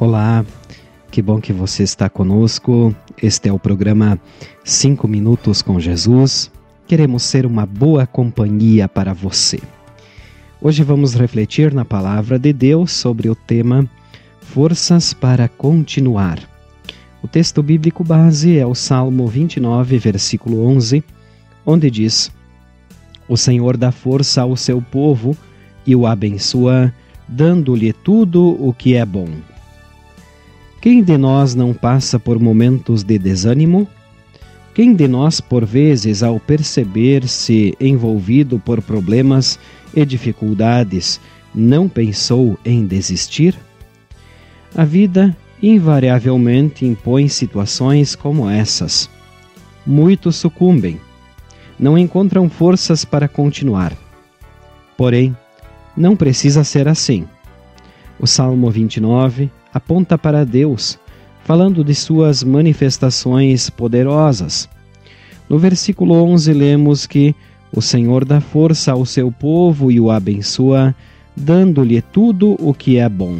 Olá, que bom que você está conosco. Este é o programa 5 Minutos com Jesus. Queremos ser uma boa companhia para você. Hoje vamos refletir na palavra de Deus sobre o tema Forças para Continuar. O texto bíblico base é o Salmo 29, versículo 11, onde diz: O Senhor dá força ao seu povo e o abençoa, dando-lhe tudo o que é bom. Quem de nós não passa por momentos de desânimo? Quem de nós, por vezes, ao perceber-se envolvido por problemas e dificuldades, não pensou em desistir? A vida invariavelmente impõe situações como essas. Muitos sucumbem, não encontram forças para continuar. Porém, não precisa ser assim. O Salmo 29 aponta para Deus, falando de suas manifestações poderosas. No versículo 11 lemos que o Senhor dá força ao seu povo e o abençoa, dando-lhe tudo o que é bom.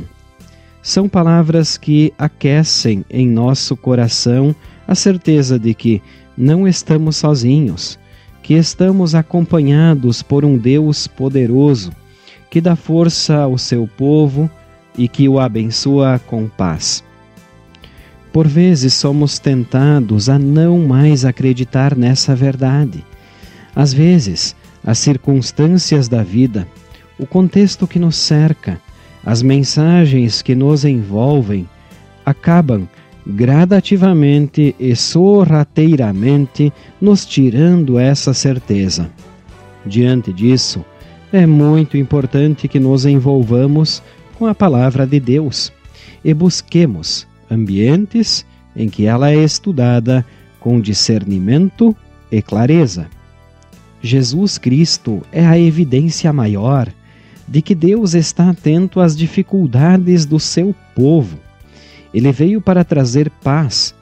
São palavras que aquecem em nosso coração a certeza de que não estamos sozinhos, que estamos acompanhados por um Deus poderoso, que dá força ao seu povo e que o abençoa com paz. Por vezes somos tentados a não mais acreditar nessa verdade. Às vezes, as circunstâncias da vida, o contexto que nos cerca, as mensagens que nos envolvem, acabam gradativamente e sorrateiramente nos tirando essa certeza. Diante disso, é muito importante que nos envolvamos com a palavra de Deus e busquemos ambientes em que ela é estudada com discernimento e clareza. Jesus Cristo é a evidência maior de que Deus está atento às dificuldades do seu povo. Ele veio para trazer paz,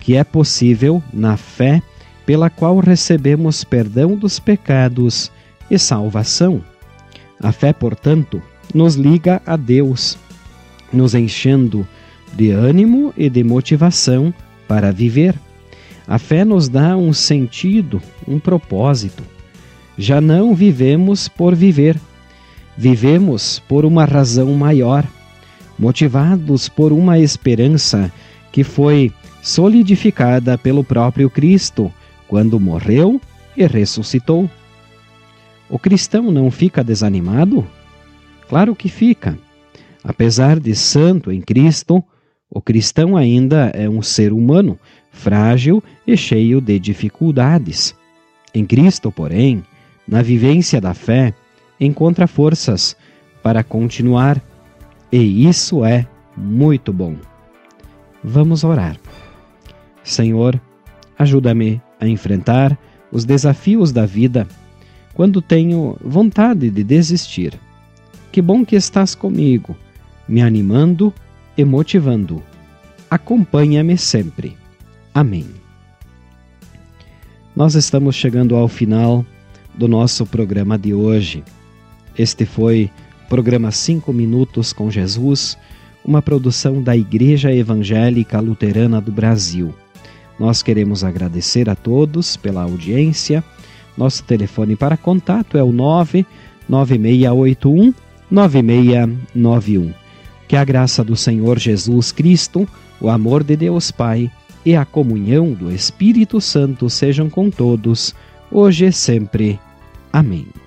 que é possível na fé pela qual recebemos perdão dos pecados e salvação. A fé, portanto, nos liga a Deus, nos enchendo de ânimo e de motivação para viver. A fé nos dá um sentido, um propósito. Já não vivemos por viver, vivemos por uma razão maior, motivados por uma esperança que foi solidificada pelo próprio Cristo quando morreu e ressuscitou. O cristão não fica desanimado? Claro que fica. Apesar de santo em Cristo, o cristão ainda é um ser humano, frágil e cheio de dificuldades. Em Cristo, porém, na vivência da fé, encontra forças para continuar, e isso é muito bom. Vamos orar. Senhor, ajuda-me a enfrentar os desafios da vida quando tenho vontade de desistir que bom que estás comigo, me animando e motivando. Acompanha-me sempre. Amém. Nós estamos chegando ao final do nosso programa de hoje. Este foi o programa 5 Minutos com Jesus, uma produção da Igreja Evangélica Luterana do Brasil. Nós queremos agradecer a todos pela audiência. Nosso telefone para contato é o 99681 9691. Que a graça do Senhor Jesus Cristo, o amor de Deus Pai e a comunhão do Espírito Santo sejam com todos, hoje e sempre. Amém.